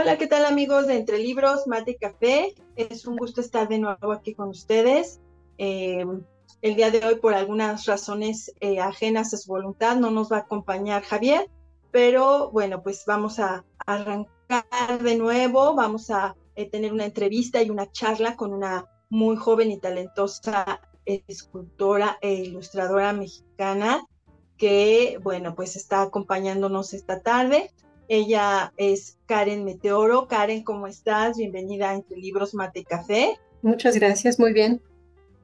Hola, ¿qué tal amigos de Entre Libros, Mate y Café? Es un gusto estar de nuevo aquí con ustedes. Eh, el día de hoy, por algunas razones eh, ajenas a su voluntad, no nos va a acompañar Javier, pero bueno, pues vamos a arrancar de nuevo, vamos a eh, tener una entrevista y una charla con una muy joven y talentosa escultora e ilustradora mexicana que, bueno, pues está acompañándonos esta tarde. Ella es Karen Meteoro. Karen, ¿cómo estás? Bienvenida a Entre Libros Mate Café. Muchas gracias, muy bien.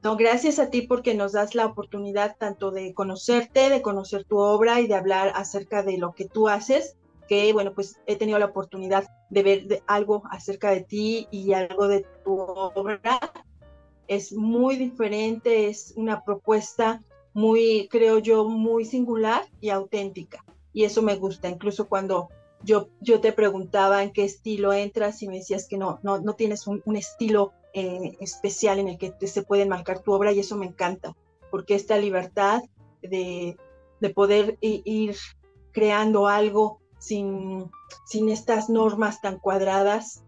No, gracias a ti porque nos das la oportunidad tanto de conocerte, de conocer tu obra y de hablar acerca de lo que tú haces, que bueno, pues he tenido la oportunidad de ver algo acerca de ti y algo de tu obra. Es muy diferente, es una propuesta muy, creo yo, muy singular y auténtica. Y eso me gusta, incluso cuando yo, yo te preguntaba en qué estilo entras y me decías que no, no, no tienes un, estilo eh, especial en el que se puede marcar tu obra y eso me encanta, porque esta libertad de, de poder ir creando algo sin, sin estas normas tan cuadradas,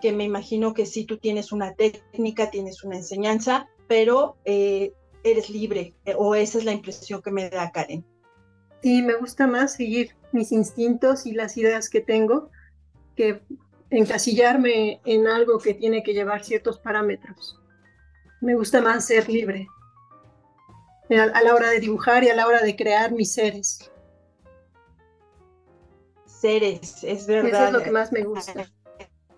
que me imagino que sí tú tienes una técnica, tienes una enseñanza, pero eh, eres libre, eh, o esa es la impresión que me da Karen. Sí, me gusta más seguir mis instintos y las ideas que tengo que encasillarme en algo que tiene que llevar ciertos parámetros. Me gusta más ser libre a la hora de dibujar y a la hora de crear mis seres. Seres, es verdad. Eso es lo que más me gusta.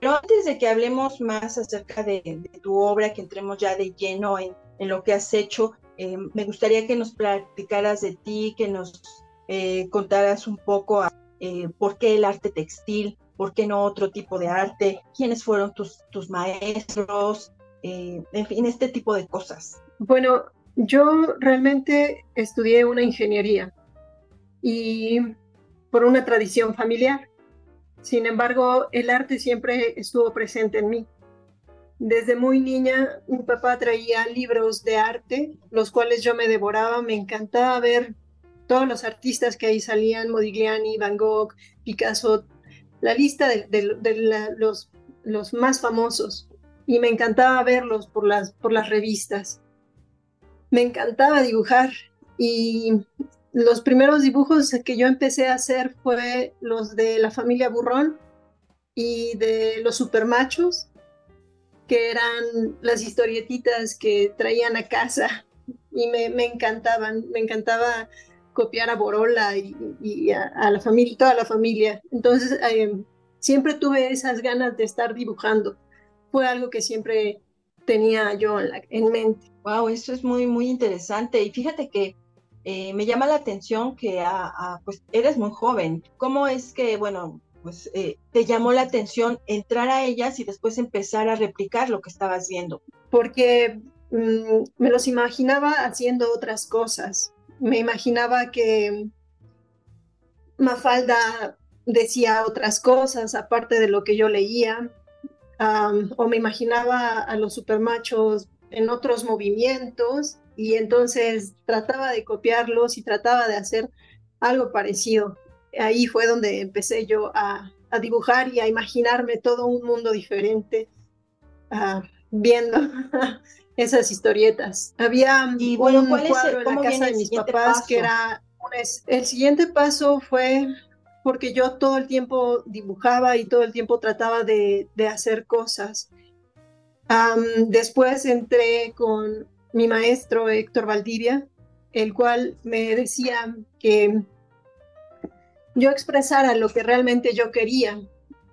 Pero antes de que hablemos más acerca de, tu obra, que entremos ya de lleno en, lo que has hecho, eh, me gustaría que nos platicaras de ti, que nos eh, contaras un poco eh, por qué el arte textil, por qué no otro tipo de arte, quiénes fueron tus, tus maestros, eh, en fin, este tipo de cosas. Bueno, yo realmente estudié una ingeniería y por una tradición familiar. Sin embargo, el arte siempre estuvo presente en mí. Desde muy niña, mi papá traía libros de arte, los cuales yo me devoraba, me encantaba ver todos los artistas que ahí salían, Modigliani, Van Gogh, Picasso, la lista de, los, los, más famosos. Y me encantaba verlos por las, por las revistas. Me encantaba dibujar y los primeros dibujos que yo empecé a hacer fue los de la familia Burrón y de los supermachos, que eran las historietitas que traían a casa y me, me encantaban, me encantaba copiar a Borola y, a, la familia, toda la familia. Entonces, eh, siempre tuve esas ganas de estar dibujando. Fue algo que siempre tenía yo en, mente. Wow, eso es muy, muy interesante. Y fíjate que eh, me llama la atención que pues eres muy joven. ¿Cómo es que, bueno, pues eh, te llamó la atención entrar a ellas y después empezar a replicar lo que estabas viendo? Porque mm, me los imaginaba haciendo otras cosas me imaginaba que Mafalda decía otras cosas aparte de lo que yo leía, o me imaginaba a los supermachos en otros movimientos y entonces trataba de copiarlos y trataba de hacer algo parecido. Ahí fue donde empecé yo a, dibujar y a imaginarme todo un mundo diferente, ah, viendo esas historietas. Había un cuadro en la casa de mis papás que era el siguiente paso fue porque yo todo el tiempo dibujaba y todo el tiempo trataba de, hacer cosas. después entré con mi maestro Héctor Valdivia, el cual me decía que yo expresara lo que realmente yo quería.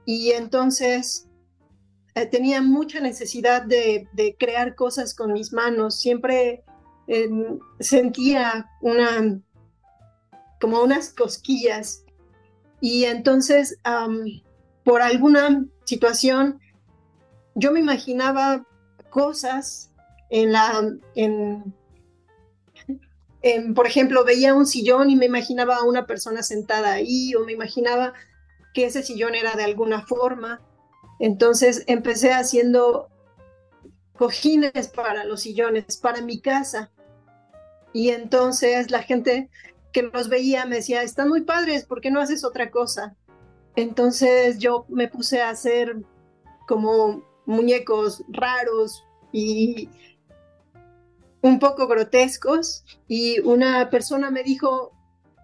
Y entonces eh, tenía mucha necesidad de, crear cosas con mis manos. Siempre em, sentía una, como unas cosquillas. Y entonces, por alguna situación, yo me imaginaba cosas en la, en, por ejemplo, veía un sillón y me imaginaba a una persona sentada ahí o me imaginaba que ese sillón era de alguna forma. Entonces empecé haciendo cojines para los sillones, para mi casa. Y entonces la gente que los veía me decía, están muy padres, ¿por qué no haces otra cosa? Entonces yo me puse a hacer como muñecos raros y un poco grotescos y una persona me dijo,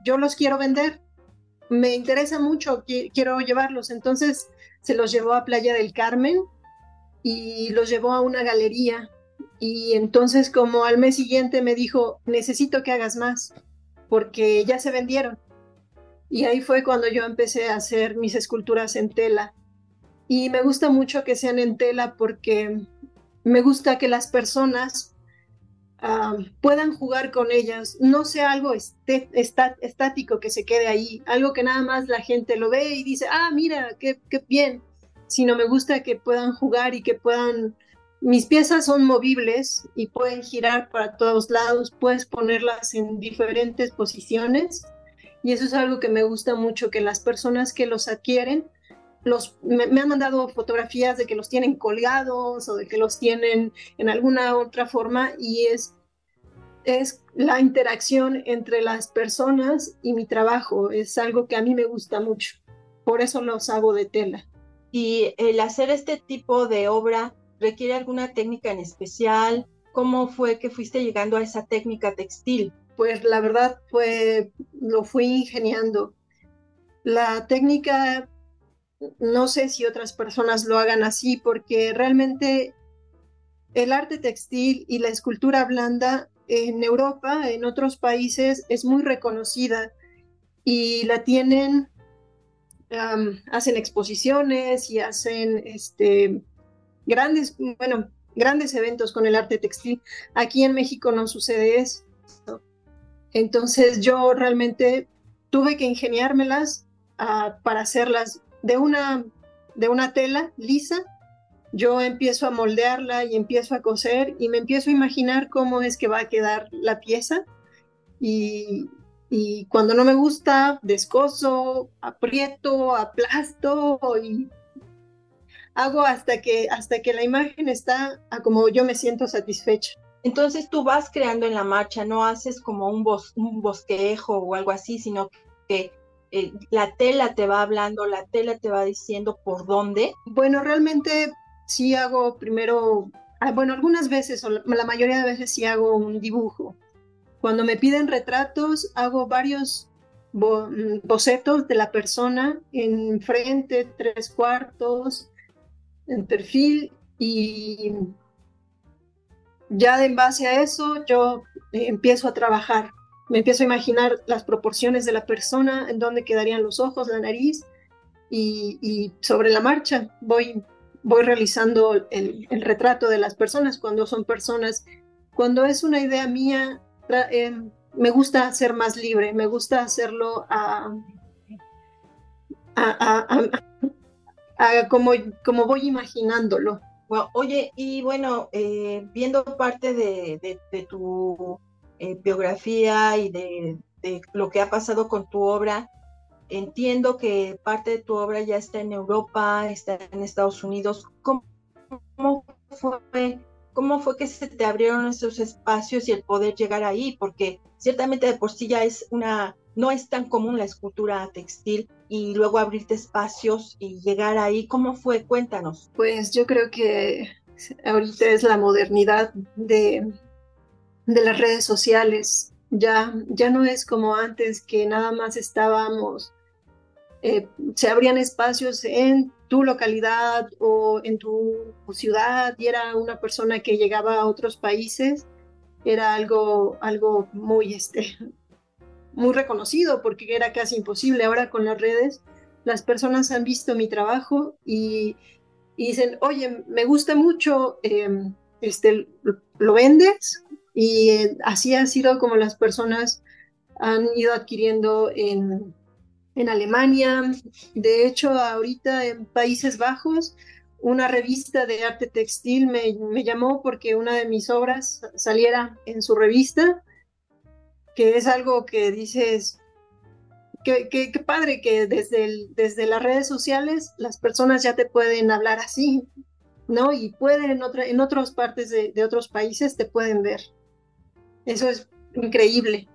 yo los quiero vender, me interesa mucho, quiero llevarlos. Entonces se los llevó a Playa del Carmen y los llevó a una galería. Y entonces como al mes siguiente me dijo, necesito que hagas más, porque ya se vendieron. Y ahí fue cuando yo empecé a hacer mis esculturas en tela. Y me gusta mucho que sean en tela porque me gusta que las personas ah, puedan jugar con ellas, no sea algo estático que se quede ahí, algo que nada más la gente lo ve y dice, ah, mira, qué, qué bien, sino me gusta que puedan jugar y que puedan, mis piezas son movibles y pueden girar para todos lados, puedes ponerlas en diferentes posiciones y eso es algo que me gusta mucho, que las personas que los adquieren, los, me, han mandado fotografías de que los tienen colgados o de que los tienen en alguna otra forma y es, es la interacción entre las personas y mi trabajo, es algo que a mí me gusta mucho, por eso los hago de tela. Y el hacer este tipo de obra requiere alguna técnica en especial. ¿Cómo fue que fuiste llegando a esa técnica textil? Pues la verdad fue, lo fui ingeniando. La técnica, no sé si otras personas lo hagan así, porque realmente el arte textil y la escultura blanda en Europa, en otros países, es muy reconocida y la tienen hacen exposiciones y hacen este, grandes, bueno, grandes eventos con el arte textil. Aquí en México no sucede eso. Entonces yo realmente tuve que ingeniármelas ah, para hacerlas de una, de una tela lisa. Yo empiezo a moldearla y empiezo a coser y me empiezo a imaginar cómo es que va a quedar la pieza. Y, y cuando no me gusta, descoso, aprieto, aplasto y hago hasta que, hasta que la imagen está como yo me siento satisfecha. Entonces tú vas creando en la marcha, no haces como un, un bosquejo o algo así, sino que eh, la tela te va hablando, la tela te va diciendo por dónde. Bueno, realmente sí hago primero, ah, bueno, algunas veces, o la mayoría de veces sí hago un dibujo cuando me piden retratos, hago varios mm, bocetos de la persona en frente, tres cuartos, en perfil y ya en base a eso yo empiezo a trabajar. Me empiezo a imaginar las proporciones de la persona, en dónde quedarían los ojos, la nariz y, sobre la marcha voy, voy realizando el, el retrato de las personas cuando son personas. Cuando es una idea mía, Em, me gusta ser más libre, me gusta hacerlo a, como, como voy imaginándolo. oye, y bueno, eh, viendo parte de, tu eh, biografía y de, lo que ha pasado con tu obra, entiendo que parte de tu obra ya está en Europa, está en Estados Unidos. ¿Cómo, cómo fue ¿Cómo fue que se te abrieron esos espacios y el poder llegar ahí? Porque ciertamente de por sí ya es una, no es tan común la escultura textil y luego abrirte espacios y llegar ahí. ¿Cómo fue? Cuéntanos. Pues yo creo que ahorita es la modernidad de, de las redes sociales. Ya, ya no es como antes que nada más estábamos, eh, se abrían espacios en tu localidad o en tu ciudad y era una persona que llegaba a otros países, era algo, algo muy, este, muy reconocido porque era casi imposible. Ahora con las redes, las personas han visto mi trabajo y, dicen, oye, me gusta mucho, em, este, ¿lo vendes? Y eh, así ha sido como las personas han ido adquiriendo en en Alemania, de hecho ahorita en Países Bajos una revista de arte textil me, me, llamó porque una de mis obras saliera en su revista, que es algo que dices, que, que, padre que desde, el, desde las redes sociales las personas ya te pueden hablar así, ¿no? Y pueden en, otra, en otras partes de, de otros países te pueden ver. Eso es increíble.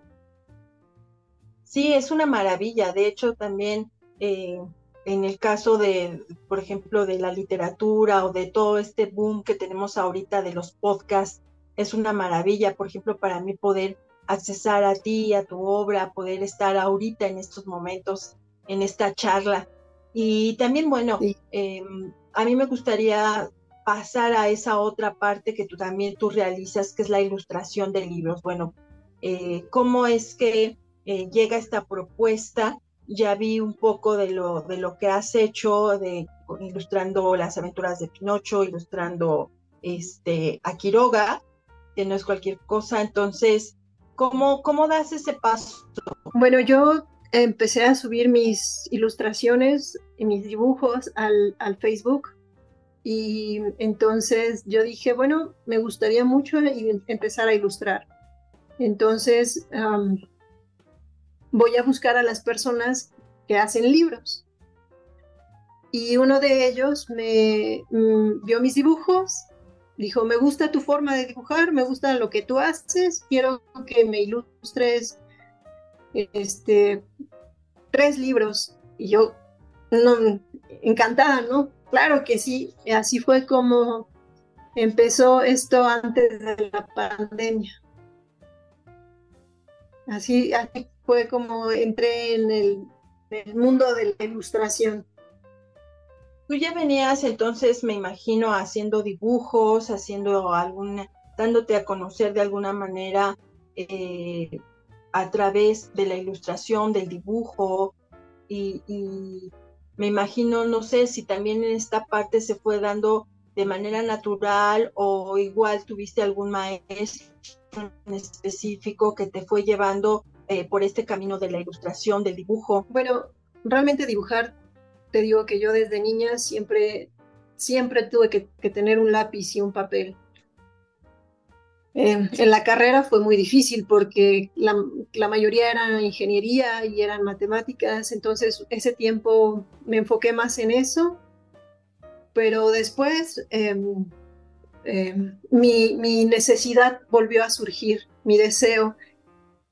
Sí, es una maravilla. De hecho, también eh, en el caso de, por ejemplo, de la literatura o de todo este boom que tenemos ahorita de los podcasts, es una maravilla, por ejemplo, para mí poder accesar a ti, a tu obra, poder estar ahorita en estos momentos, en esta charla. Y también, bueno, em, a mí me gustaría pasar a esa otra parte que tú también tú realizas, que es la ilustración de libros. Bueno, eh, ¿cómo es que eh, llega esta propuesta? Ya vi un poco de lo, de lo que has hecho, de ilustrando las aventuras de Pinocho, ilustrando este, a Quiroga, que no es cualquier cosa. Entonces, ¿cómo, cómo das ese paso? Bueno, yo empecé a subir mis ilustraciones y mis dibujos al, al Facebook y entonces yo dije, bueno, me gustaría mucho empezar a ilustrar. Entonces voy a buscar a las personas que hacen libros. Y uno de ellos me mm, vio mis dibujos, dijo, me gusta tu forma de dibujar, me gusta lo que tú haces, quiero que me ilustres este, tres libros. Y yo, no, encantada, ¿no? Claro que sí, así fue como empezó esto antes de la pandemia. Así, fue como entré en el, mundo de la ilustración. Tú ya venías entonces, me imagino, haciendo dibujos, haciendo alguna, dándote a conocer de alguna manera eh, a través de la ilustración, del dibujo, y, me imagino, no sé si también en esta parte se fue dando de manera natural o igual tuviste algún maestro en específico que te fue llevando eh, por este camino de la ilustración, del dibujo. Bueno, realmente dibujar, te digo que yo desde niña siempre, siempre tuve que tener un lápiz y un papel. Eh, en la carrera fue muy difícil porque la, mayoría era ingeniería y eran matemáticas, entonces ese tiempo me enfoqué más en eso, pero después em, em, mi, necesidad volvió a surgir, mi deseo,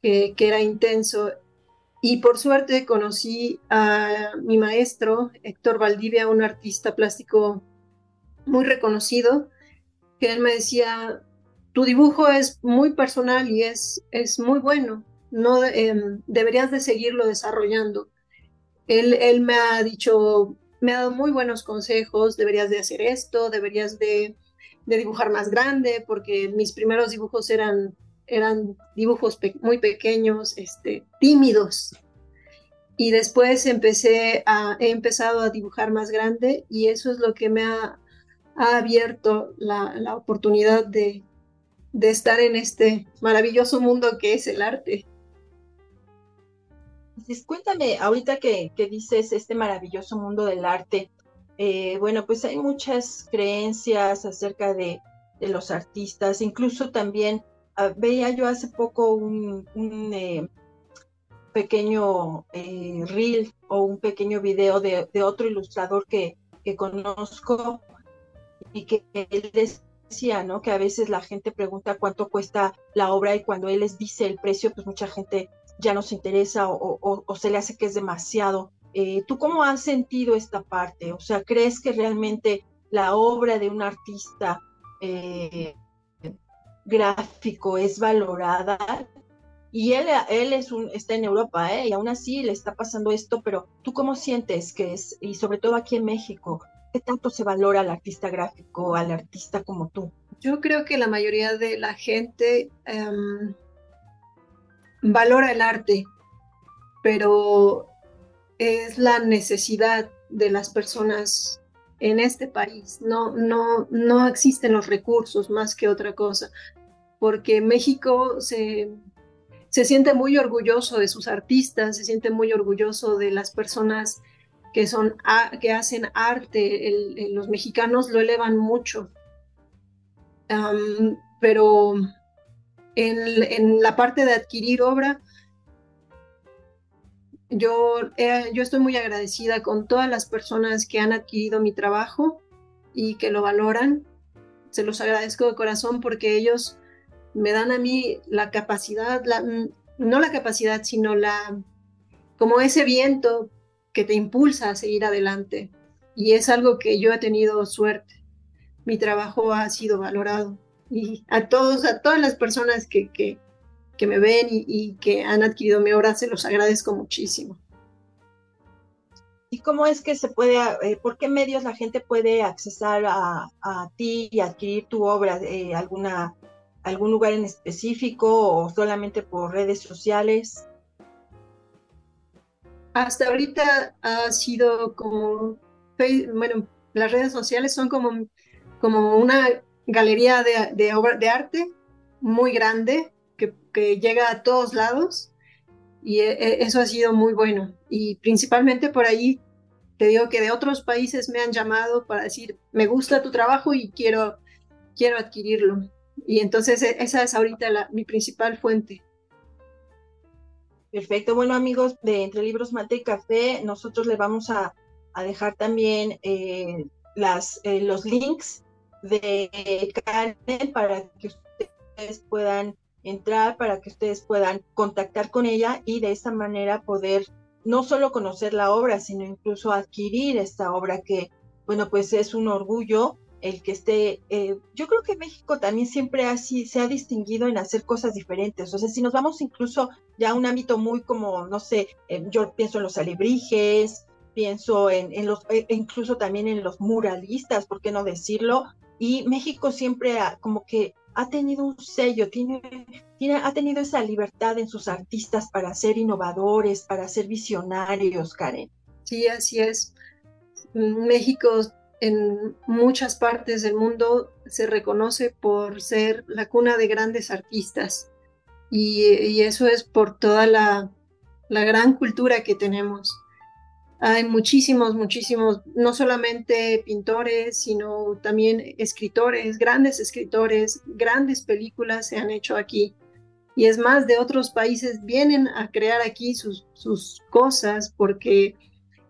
que era intenso, y por suerte conocí a mi maestro, Héctor Valdivia, un artista plástico muy reconocido, que él me decía, tu dibujo es muy personal y es, es muy bueno, no em, deberías de seguirlo desarrollando. Él, él, me ha dicho, me ha dado muy buenos consejos, deberías de hacer esto, deberías de, de dibujar más grande, porque mis primeros dibujos eran, eran dibujos muy pequeños, este, tímidos. Y después empecé a, he empezado a dibujar más grande y eso es lo que me ha, ha abierto la, la oportunidad de, de estar en este maravilloso mundo que es el arte. Pues cuéntame, ahorita que, dices este maravilloso mundo del arte, eh, bueno, pues hay muchas creencias acerca de, los artistas, incluso también ah, veía yo hace poco un, eh, pequeño eh, reel o un pequeño video de, otro ilustrador que, que conozco y que él decía, ¿no? Que a veces la gente pregunta cuánto cuesta la obra y cuando él les dice el precio, pues mucha gente ya no se interesa o, se le hace que es demasiado. Eh, ¿Tú cómo has sentido esta parte? O sea, ¿crees que realmente la obra de un artista eh, gráfico es valorada? Y él, él es un, está en Europa, ¿eh? Y aún así le está pasando esto, pero ¿tú cómo sientes que es, y sobre todo aquí en México, ¿Qué tanto se valora al artista gráfico, al artista como tú? Yo creo que la mayoría de la gente em, valora el arte, pero es la necesidad de las personas en este país. No, no, no existen los recursos más que otra cosa, porque México se, se siente muy orgulloso de sus artistas, se siente muy orgulloso de las personas que, son, que hacen arte, los mexicanos lo elevan mucho. pero en, la parte de adquirir obra, yo, yo estoy muy agradecida con todas las personas que han adquirido mi trabajo y que lo valoran. Se los agradezco de corazón porque ellos me dan a mí la capacidad, la, no la capacidad, sino la, como ese viento que te impulsa a seguir adelante. Y es algo que yo he tenido suerte. Mi trabajo ha sido valorado. Y a todos, a todas las personas que, que, que me ven y, que han adquirido mi obra, se los agradezco muchísimo. ¿Y cómo es que se puede, eh, por qué medios la gente puede accesar a, a ti y adquirir tu obra? Eh, ¿Alguna, ¿Algún lugar en específico o solamente por redes sociales? Hasta ahorita ha sido como, bueno, las redes sociales son como, como una galería de, de, de arte muy grande que, que, llega a todos lados y e, e, eso ha sido muy bueno. Y principalmente por ahí te digo que de otros países me han llamado para decir, me gusta tu trabajo y quiero, quiero adquirirlo. Y entonces e, esa es ahorita mi principal fuente. Perfecto. Bueno, amigos de Entre Libros Mate y Café, nosotros le vamos a, dejar también eh, las, eh, los links de Karen para que ustedes puedan entrar, para que ustedes puedan contactar con ella y de esta manera poder no solo conocer la obra, sino incluso adquirir esta obra que, bueno, pues es un orgullo el que esté, eh, yo creo que México también siempre así se ha distinguido en hacer cosas diferentes. O sea, si nos vamos incluso ya a un ámbito muy como, no sé, eh, yo pienso en los alebrijes, pienso en, los, e incluso también en los muralistas, ¿por qué no decirlo? Y México siempre ha, como que ha tenido un sello, tiene, tiene, ha tenido esa libertad en sus artistas para ser innovadores, para ser visionarios, Karen. Sí, así es. México en muchas partes del mundo se reconoce por ser la cuna de grandes artistas y, eso es por toda la, gran cultura que tenemos. Hay muchísimos, muchísimos, no solamente pintores, sino también escritores, grandes escritores, grandes películas se han hecho aquí. Y es más, de otros países vienen a crear aquí sus, cosas porque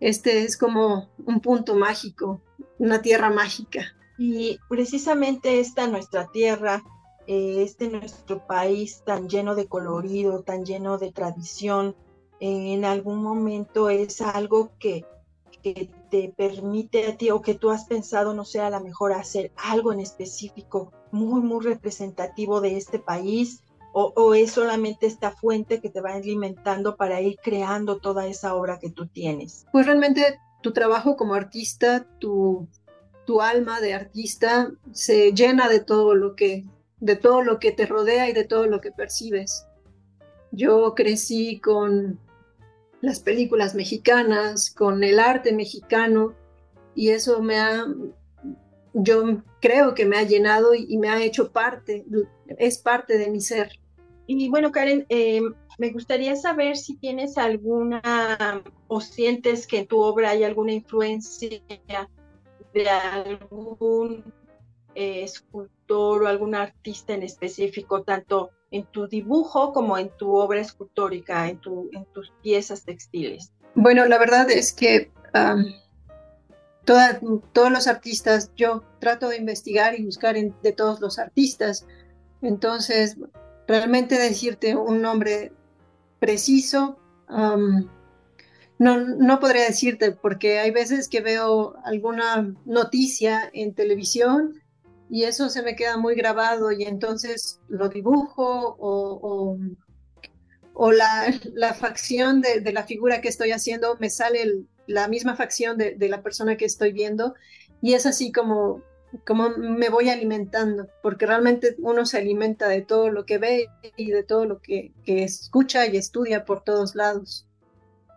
este es como un punto mágico una tierra mágica. Y precisamente esta nuestra tierra, eh, este nuestro país tan lleno de colorido, tan lleno de tradición, en algún momento es algo que, que te permite a ti o que tú has pensado, no sea la mejor hacer algo en específico muy, muy representativo de este país, o, o, es solamente esta fuente que te va alimentando para ir creando toda esa obra que tú tienes? Pues realmente tu trabajo como artista, tu, tu alma de artista se llena de todo lo que de todo lo que te rodea y de todo lo que percibes. Yo crecí con las películas mexicanas, con el arte mexicano y eso me ha yo creo que me ha llenado y, me ha hecho parte, es parte de mi ser. Y bueno, Karen, eh, me gustaría saber si tienes alguna o sientes que en tu obra hay alguna influencia de algún eh, escultor o algún artista en específico, tanto en tu dibujo como en tu obra escultórica, en, tu, en tus piezas textiles. Bueno, la verdad es que todos los artistas, yo trato de investigar y buscar de todos los artistas. Entonces, realmente decirte un nombre preciso, no, no podría decirte, porque hay veces que veo alguna noticia en televisión y eso se me queda muy grabado y entonces lo dibujo o, o, la, la, facción de, la figura que estoy haciendo me sale la misma facción de, de, la persona que estoy viendo y es así como cómo me voy alimentando, porque realmente uno se alimenta de todo lo que ve y de todo lo que, escucha y estudia por todos lados.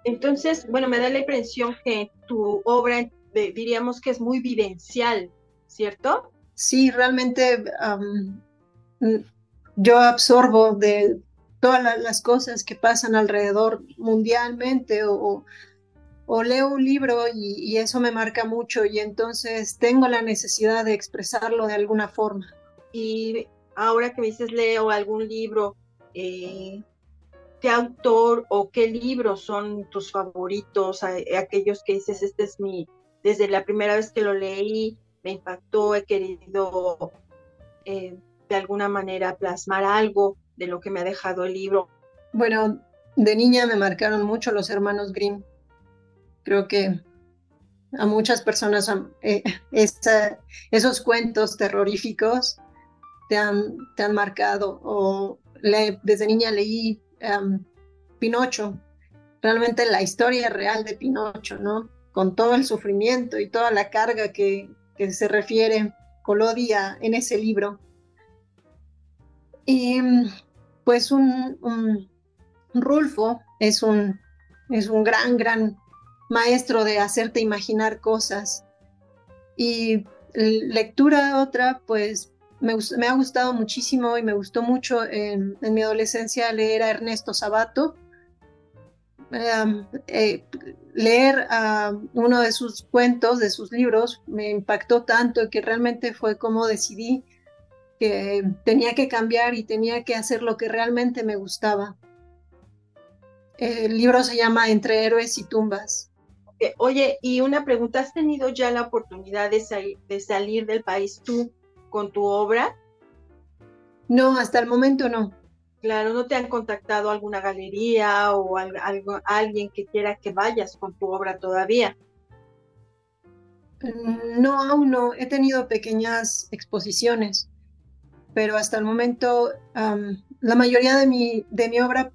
Entonces, bueno, me da la impresión que tu obra diríamos que es muy vivencial, ¿cierto? Sí, realmente yo absorbo de todas las cosas que pasan alrededor mundialmente o, o leo un libro y, eso me marca mucho y entonces tengo la necesidad de expresarlo de alguna forma. Y ahora que me dices leo algún libro, eh, ¿qué autor o qué libros son tus favoritos? aquellos que dices, este es mi, desde la primera vez que lo leí, me impactó, he querido eh, de alguna manera plasmar algo de lo que me ha dejado el libro. Bueno, de niña me marcaron mucho los hermanos Grimm Creo que a muchas personas eh, esos cuentos terroríficos te han, te han marcado. O desde niña leí Pinocho, realmente la historia real de Pinocho, ¿no? Con todo el sufrimiento y toda la carga que, se refiere Colodia en ese libro. Y pues un, un Rulfo es un, es un gran, gran maestro de hacerte imaginar cosas. Y lectura otra, pues me, ha gustado muchísimo y me gustó mucho en, mi adolescencia leer a Ernesto Sabato. Eh, leer uno de sus cuentos, de sus libros, me impactó tanto que realmente fue como decidí que tenía que cambiar y tenía que hacer lo que realmente me gustaba. El libro se llama Entre héroes y tumbas oye, y una pregunta, ¿has tenido ya la oportunidad de, de salir del país tú con tu obra? No, hasta el momento no. Claro, ¿no te han contactado alguna galería o algo, alguien que quiera que vayas con tu obra todavía? Mm, no, aún no. He tenido pequeñas exposiciones, pero hasta el momento la mayoría de mi, de mi obra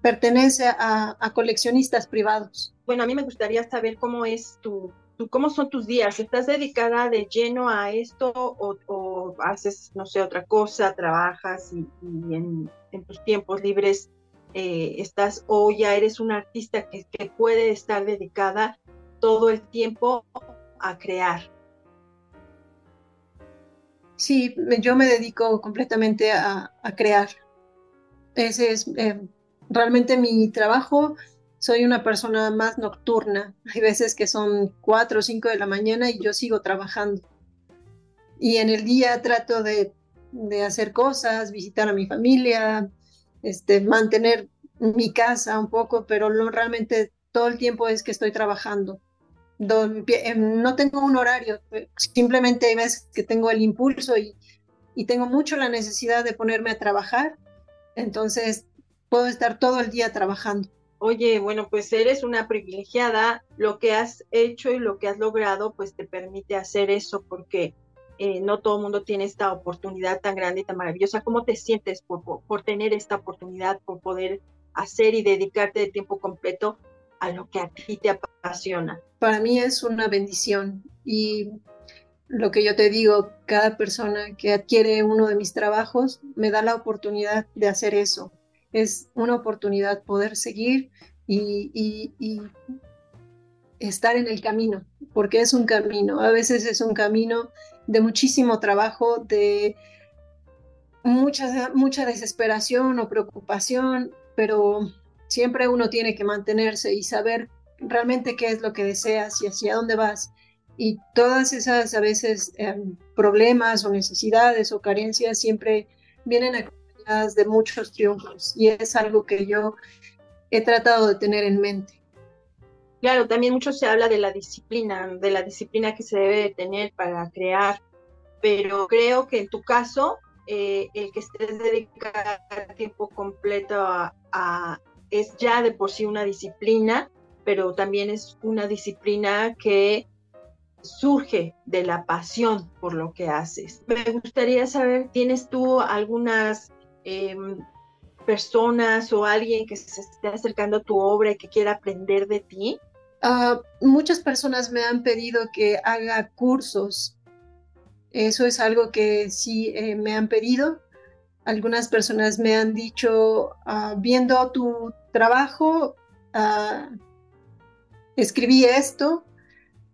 pertenece a, coleccionistas privados. Bueno, a mí me gustaría saber cómo es tu, cómo son tus días. ¿Estás dedicada de lleno a esto o, haces, no sé, otra cosa, trabajas y, en, tus tiempos libres eh, estás o ya eres una artista que, que puede estar dedicada todo el tiempo a crear? Sí, yo me dedico completamente a, crear. Ese es eh, realmente mi trabajo. Soy una persona más nocturna. Hay veces que son cuatro o cinco de la mañana y yo sigo trabajando. Y en el día trato de, hacer cosas, visitar a mi familia, este, mantener mi casa un poco, pero realmente todo el tiempo es que estoy trabajando. Em, no tengo un horario, simplemente hay veces que tengo el impulso y, tengo mucho la necesidad de ponerme a trabajar, entonces puedo estar todo el día trabajando. Oye, bueno, pues eres una privilegiada, lo que has hecho y lo que has logrado, pues te permite hacer eso, porque eh, no todo el mundo tiene esta oportunidad tan grande y tan maravillosa. ¿Cómo te sientes por, por tener esta oportunidad, por poder hacer y dedicarte de tiempo completo a lo que a ti te apasiona? Para mí es una bendición y lo que yo te digo, cada persona que adquiere uno de mis trabajos me da la oportunidad de hacer eso. Es una oportunidad poder seguir y, estar en el camino, porque es un camino. A veces es un camino de muchísimo trabajo, de mucha, mucha desesperación o preocupación, pero siempre uno tiene que mantenerse y saber realmente qué es lo que deseas y hacia dónde vas. Y todas esas a veces em, problemas o necesidades o carencias siempre vienen de muchos triunfos y es algo que yo he tratado de tener en mente. Claro, también mucho se habla de la disciplina, de la disciplina que se debe tener para crear, pero creo que en tu caso, eh, el que estés dedicado tiempo completo a, es ya de por sí una disciplina, pero también es una disciplina que surge de la pasión por lo que haces. Me gustaría saber, ¿tienes tú algunas em, personas o alguien que se esté acercando a tu obra y que quiera aprender de ti? Ah, muchas personas me han pedido que haga cursos. Eso es algo que sí eh, me han pedido. Algunas personas me han dicho, ah, viendo tu trabajo, ah, escribí esto.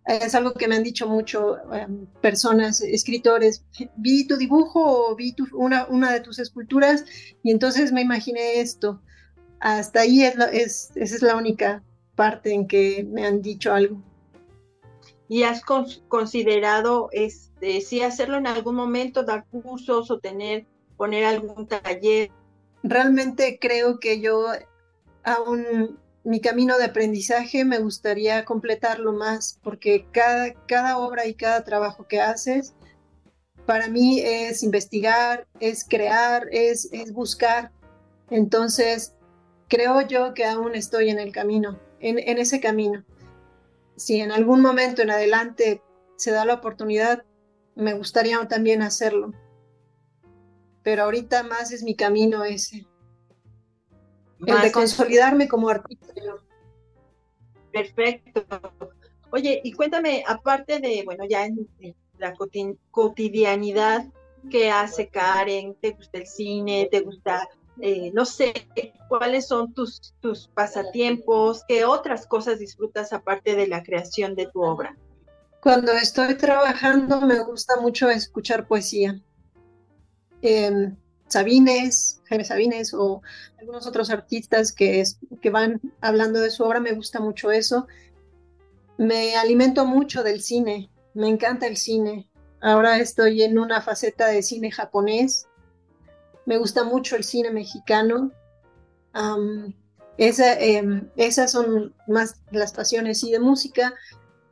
Es algo que me han dicho mucho em, personas, escritores. Vi tu dibujo o vi una, una, de tus esculturas y entonces me imaginé esto. Hasta ahí es, es esa es la única parte en que me han dicho algo. ¿Y has considerado este, si hacerlo en algún momento, dar cursos o tener, poner algún taller? Realmente creo que yo aún mi camino de aprendizaje me gustaría completarlo más porque cada, cada obra y cada trabajo que haces para mí es investigar, es crear, es, es buscar. Entonces, creo yo que aún estoy en el camino, en, en ese camino. Si en algún momento en adelante se da la oportunidad, me gustaría también hacerlo. Pero ahorita más es mi camino ese. El de consolidarme como artista. Perfecto. Oye, y cuéntame, aparte de, bueno, ya en, la cotidianidad que hace Karen, ¿te gusta el cine? ¿Te gusta, eh, no sé, cuáles son tus, tus pasatiempos? ¿Qué otras cosas disfrutas aparte de la creación de tu obra? Cuando estoy trabajando me gusta mucho escuchar poesía. Em, Sabines, Jaime Sabines o algunos otros artistas que, van hablando de su obra, me gusta mucho eso. Me alimento mucho del cine, me encanta el cine. Ahora estoy en una faceta de cine japonés. Me gusta mucho el cine mexicano. Em, esas son más las pasiones. Y de música,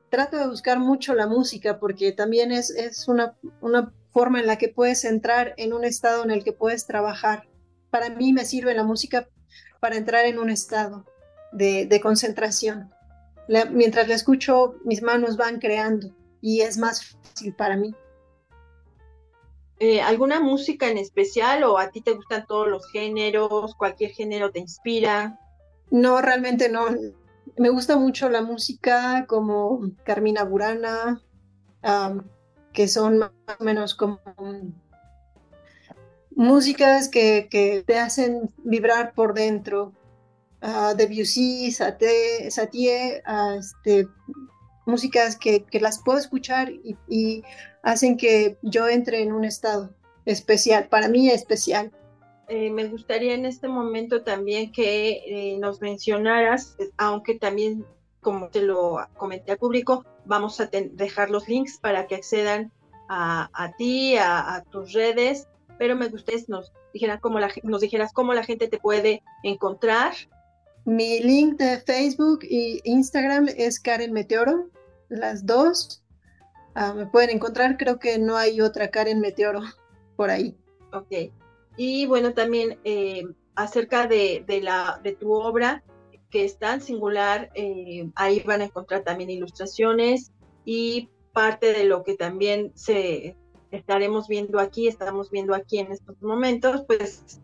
trato de buscar mucho la música porque también es, una forma en la que puedes entrar en un estado en el que puedes trabajar. Para mí me sirve la música para entrar en un estado de, concentración. mientras la escucho, mis manos van creando y es más fácil para mí. Eh, ¿Alguna música en especial o a ti te gustan todos los géneros? ¿Cualquier género te inspira? No, realmente no. Me gusta mucho la música como Carmina Burana, que son más o menos como músicas que, te hacen vibrar por dentro. Uh, Debussy, Satie, Satie este, músicas que, las puedo escuchar y, hacen que yo entre en un estado especial, para mí especial. Eh, me gustaría en este momento también que eh, nos mencionaras, aunque también, como te lo comenté al público, vamos a dejar los links para que accedan a, ti, a, tus redes, pero me gustaría nos, dijeran cómo la, nos dijeras cómo la gente te puede encontrar. Mi link de Facebook y Instagram es Karen Meteoro las dos. Ah, me pueden encontrar, creo que no hay otra Karen Meteoro por ahí. Ok. Y bueno, también eh, acerca de, la, de tu obra, que es tan singular, eh, ahí van a encontrar también ilustraciones y parte de lo que también se estaremos viendo aquí, estamos viendo aquí en estos momentos, pues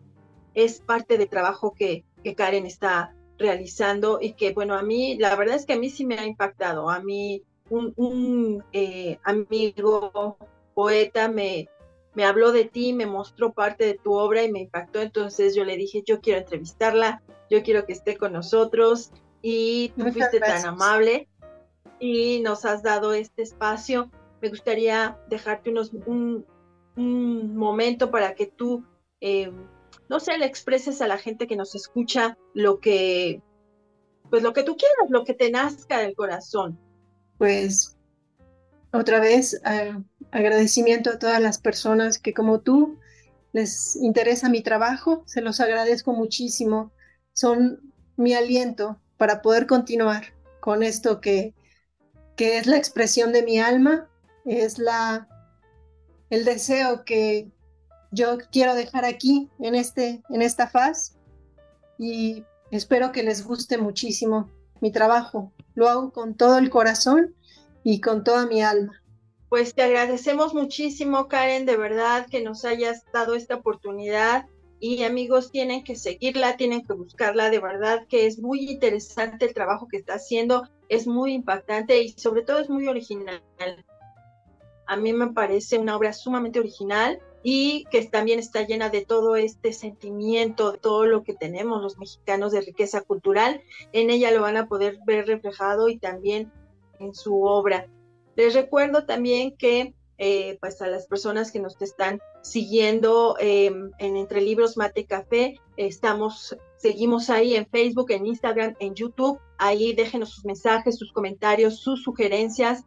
es parte del trabajo que, que Karen está realizando y que bueno, a mí, la verdad es que a mí sí me ha impactado, a mí un, eh, amigo poeta me, me habló de ti, me mostró parte de tu obra y me impactó. Entonces yo le dije, yo quiero entrevistarla, yo quiero que esté con nosotros y tú fuiste tan amable y nos has dado este espacio. Me gustaría dejarte unos, un, momento para que tú, eh, no sé, le expreses a la gente que nos escucha lo que, pues lo que tú quieras, lo que te nazca del corazón pues otra vez agradecimiento a todas las personas que como tú les interesa mi trabajo, se los agradezco muchísimo, son mi aliento para poder continuar con esto que, que es la expresión de mi alma, es la el deseo que yo quiero dejar aquí en este en esta faz y espero que les guste muchísimo mi trabajo. Lo hago con todo el corazón y con toda mi alma. Pues te agradecemos muchísimo, Karen, de verdad que nos hayas dado esta oportunidad. Y amigos, tienen que seguirla, tienen que buscarla, de verdad que es muy interesante el trabajo que está haciendo, es muy impactante y sobre todo es muy original. A mí me parece una obra sumamente original y que también está llena de todo este sentimiento, de todo lo que tenemos los mexicanos de riqueza cultural. En ella lo van a poder ver reflejado y también en su obra. Les recuerdo también que eh, pues a las personas que nos están siguiendo em, en Entre Libros Mate Café. Estamos, seguimos ahí en Facebook, en Instagram, en YouTube. Ahí déjenos sus mensajes, sus comentarios, sus sugerencias.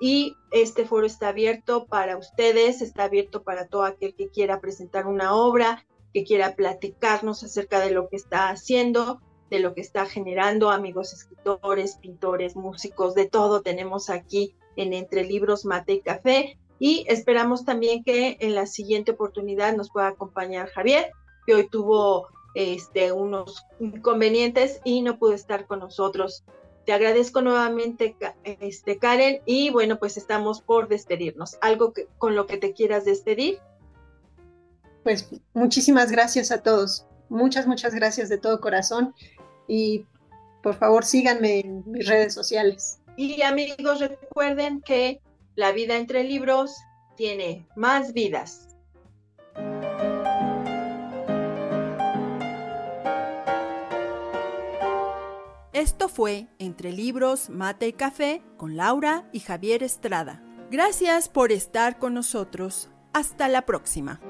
Y este foro está abierto para ustedes, está abierto para todo aquel que quiera presentar una obra, que quiera platicarnos acerca de lo que está haciendo, de lo que está generando, amigos escritores, pintores, músicos, de todo tenemos aquí en Entre Libros, Mate y Café. Y esperamos también que en la siguiente oportunidad nos pueda acompañar Javier, que hoy tuvo este, unos inconvenientes y no pudo estar con nosotros. Te agradezco nuevamente, este, Karen, y bueno, pues estamos por despedirnos. ¿Algo que, con lo que te quieras despedir? Pues muchísimas gracias a todos. Muchas, muchas gracias de todo corazón. Y por favor síganme en mis redes sociales. Y amigos, recuerden que la vida entre libros tiene más vidas. Esto fue Entre Libros, Mate y Café con Laura y Javier Estrada. Gracias por estar con nosotros. Hasta la próxima.